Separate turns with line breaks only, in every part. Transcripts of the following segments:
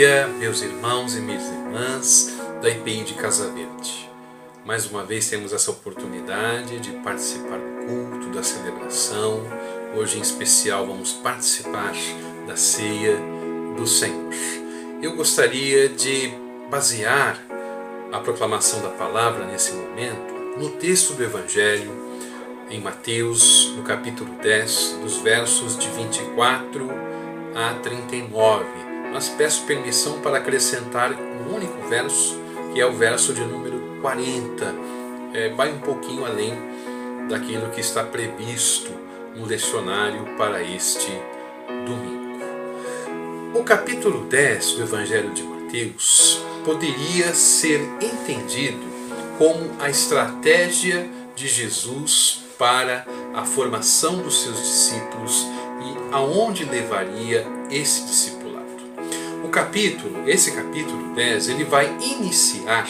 dia, meus irmãos e minhas irmãs da IPI de Casa Verde. Mais uma vez temos essa oportunidade de participar do culto, da celebração. Hoje, em especial, vamos participar da ceia do Senhor. Eu gostaria de basear a proclamação da palavra nesse momento no texto do Evangelho, em Mateus, no capítulo 10, dos versos de 24 a 39 mas peço permissão para acrescentar um único verso, que é o verso de número 40. É, vai um pouquinho além daquilo que está previsto no lecionário para este domingo. O capítulo 10 do Evangelho de Mateus poderia ser entendido como a estratégia de Jesus para a formação dos seus discípulos e aonde levaria esse discípulo capítulo, esse capítulo 10, ele vai iniciar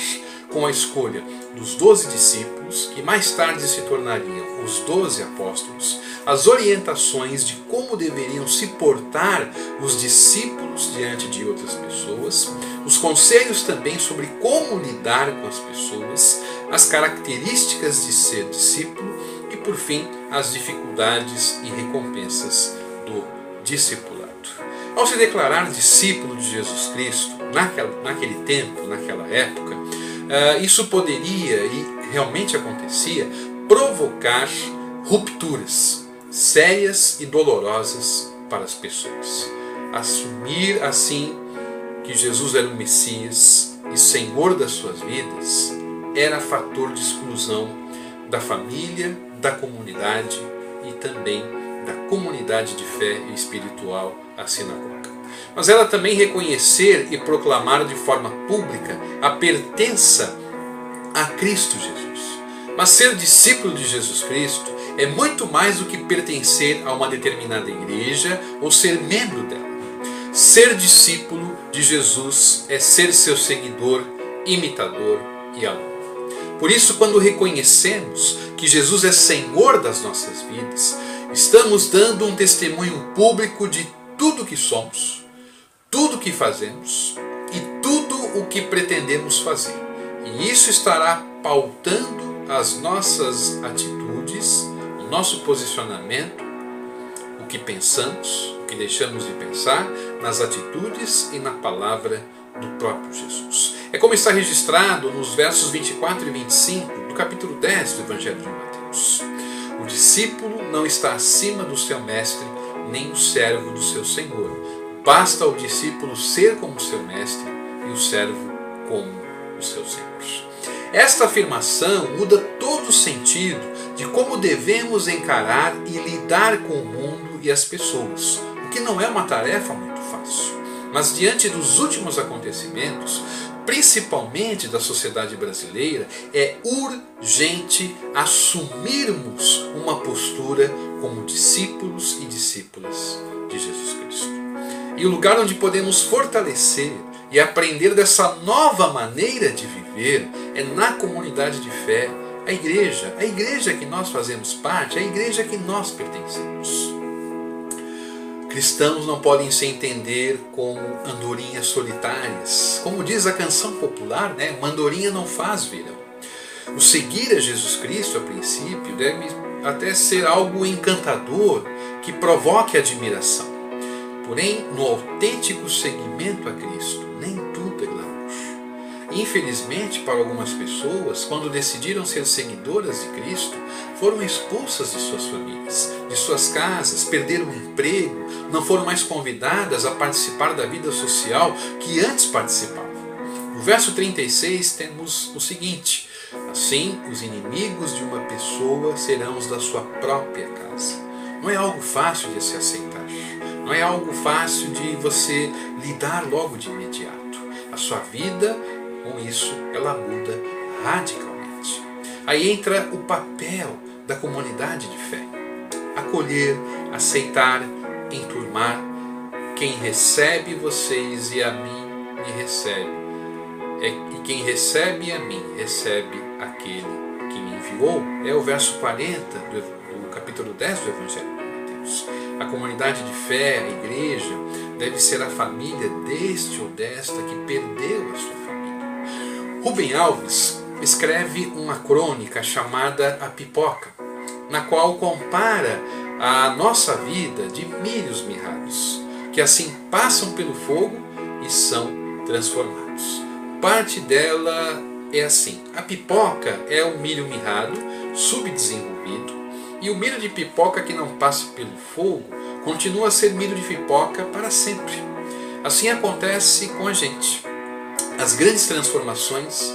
com a escolha dos doze discípulos, que mais tarde se tornariam os doze apóstolos, as orientações de como deveriam se portar os discípulos diante de outras pessoas, os conselhos também sobre como lidar com as pessoas, as características de ser discípulo e, por fim, as dificuldades e recompensas do discipulado. Ao se declarar discípulo de Jesus Cristo, naquela, naquele tempo, naquela época, uh, isso poderia e realmente acontecia provocar rupturas sérias e dolorosas para as pessoas. Assumir assim que Jesus era o Messias e Senhor das suas vidas era fator de exclusão da família, da comunidade e também da comunidade de fé espiritual, a sinagoga. Mas ela também reconhecer e proclamar de forma pública a pertença a Cristo Jesus. Mas ser discípulo de Jesus Cristo é muito mais do que pertencer a uma determinada igreja ou ser membro dela. Ser discípulo de Jesus é ser seu seguidor, imitador e aluno. Por isso, quando reconhecemos que Jesus é Senhor das nossas vidas, Estamos dando um testemunho público de tudo que somos, tudo que fazemos e tudo o que pretendemos fazer. E isso estará pautando as nossas atitudes, o nosso posicionamento, o que pensamos, o que deixamos de pensar, nas atitudes e na palavra do próprio Jesus. É como está registrado nos versos 24 e 25 do capítulo 10 do Evangelho de Mateus. O discípulo não está acima do seu mestre, nem o servo do seu senhor. Basta ao discípulo ser como seu mestre e o servo como o seu senhor. Esta afirmação muda todo o sentido de como devemos encarar e lidar com o mundo e as pessoas, o que não é uma tarefa muito fácil. Mas diante dos últimos acontecimentos, principalmente da sociedade brasileira, é urgente assumirmos uma postura como discípulos e discípulas de Jesus Cristo. E o lugar onde podemos fortalecer e aprender dessa nova maneira de viver é na comunidade de fé, a igreja, a igreja que nós fazemos parte, a igreja que nós pertencemos. Cristãos não podem se entender como andorinhas solitárias. Como diz a canção popular, né? uma andorinha não faz verão. O seguir a Jesus Cristo, a princípio, deve até ser algo encantador que provoque admiração. Porém, no autêntico seguimento a Cristo, Infelizmente, para algumas pessoas, quando decidiram ser seguidoras de Cristo, foram expulsas de suas famílias, de suas casas, perderam o emprego, não foram mais convidadas a participar da vida social que antes participavam. No verso 36 temos o seguinte: Assim, os inimigos de uma pessoa serão os da sua própria casa. Não é algo fácil de se aceitar, não é algo fácil de você lidar logo de imediato. A sua vida com isso, ela muda radicalmente. Aí entra o papel da comunidade de fé: acolher, aceitar, enturmar. Quem recebe vocês e a mim me recebe. É, e quem recebe a mim recebe aquele que me enviou. É o verso 40 do, do capítulo 10 do Evangelho de Mateus. A comunidade de fé, a igreja, deve ser a família deste ou desta que perdeu a sua. Rubem Alves escreve uma crônica chamada A Pipoca, na qual compara a nossa vida de milhos mirrados, que assim passam pelo fogo e são transformados. Parte dela é assim: a pipoca é o milho mirrado, subdesenvolvido, e o milho de pipoca que não passa pelo fogo continua a ser milho de pipoca para sempre. Assim acontece com a gente. As grandes transformações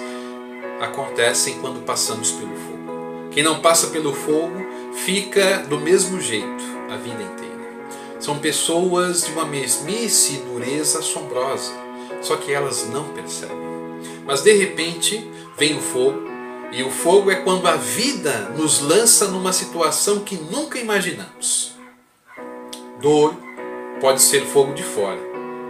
acontecem quando passamos pelo fogo. Quem não passa pelo fogo fica do mesmo jeito a vida inteira. São pessoas de uma mesmice e dureza assombrosa, só que elas não percebem. Mas de repente vem o fogo, e o fogo é quando a vida nos lança numa situação que nunca imaginamos. Dor pode ser fogo de fora,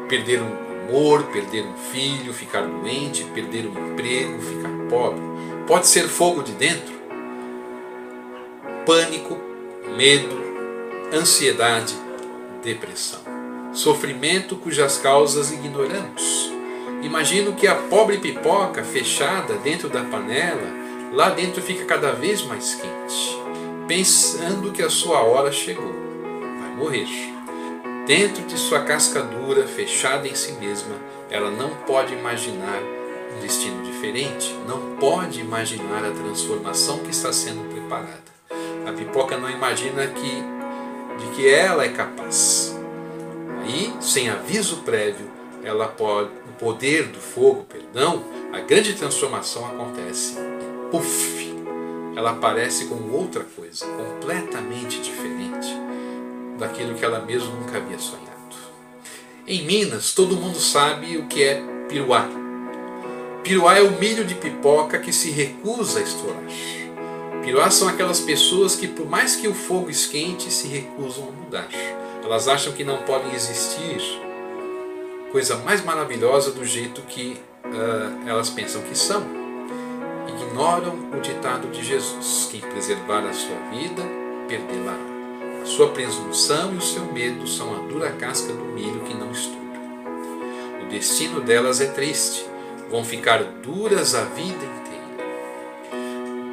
perder um amor, perder um filho, ficar doente, perder um emprego, ficar pobre. Pode ser fogo de dentro, pânico, medo, ansiedade, depressão. Sofrimento cujas causas ignoramos. Imagino que a pobre pipoca fechada dentro da panela, lá dentro fica cada vez mais quente, pensando que a sua hora chegou. Vai morrer. Dentro de sua casca dura, fechada em si mesma, ela não pode imaginar um destino diferente, não pode imaginar a transformação que está sendo preparada. A pipoca não imagina que de que ela é capaz. Aí, sem aviso prévio, ela pode, o poder do fogo, perdão, a grande transformação acontece e ela aparece como outra coisa, completamente diferente daquilo que ela mesma nunca havia sonhado. Em Minas, todo mundo sabe o que é piruá. Piruá é o milho de pipoca que se recusa a estourar. Piruá são aquelas pessoas que, por mais que o fogo esquente, se recusam a mudar. Elas acham que não podem existir coisa mais maravilhosa do jeito que uh, elas pensam que são. Ignoram o ditado de Jesus: quem preservar a sua vida, perdê-la. Sua presunção e o seu medo são a dura casca do milho que não estuda. O destino delas é triste, vão ficar duras a vida inteira.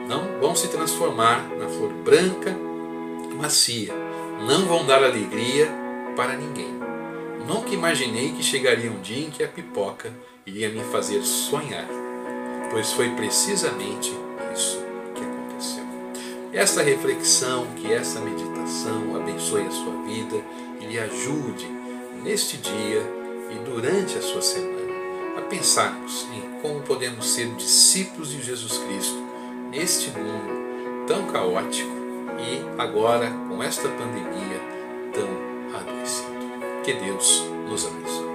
Não vão se transformar na flor branca macia, não vão dar alegria para ninguém. Nunca imaginei que chegaria um dia em que a pipoca iria me fazer sonhar, pois foi precisamente isso esta reflexão, que esta meditação abençoe a sua vida e lhe ajude neste dia e durante a sua semana a pensarmos em como podemos ser discípulos de Jesus Cristo neste mundo tão caótico e agora com esta pandemia tão adoecido. Que Deus nos abençoe.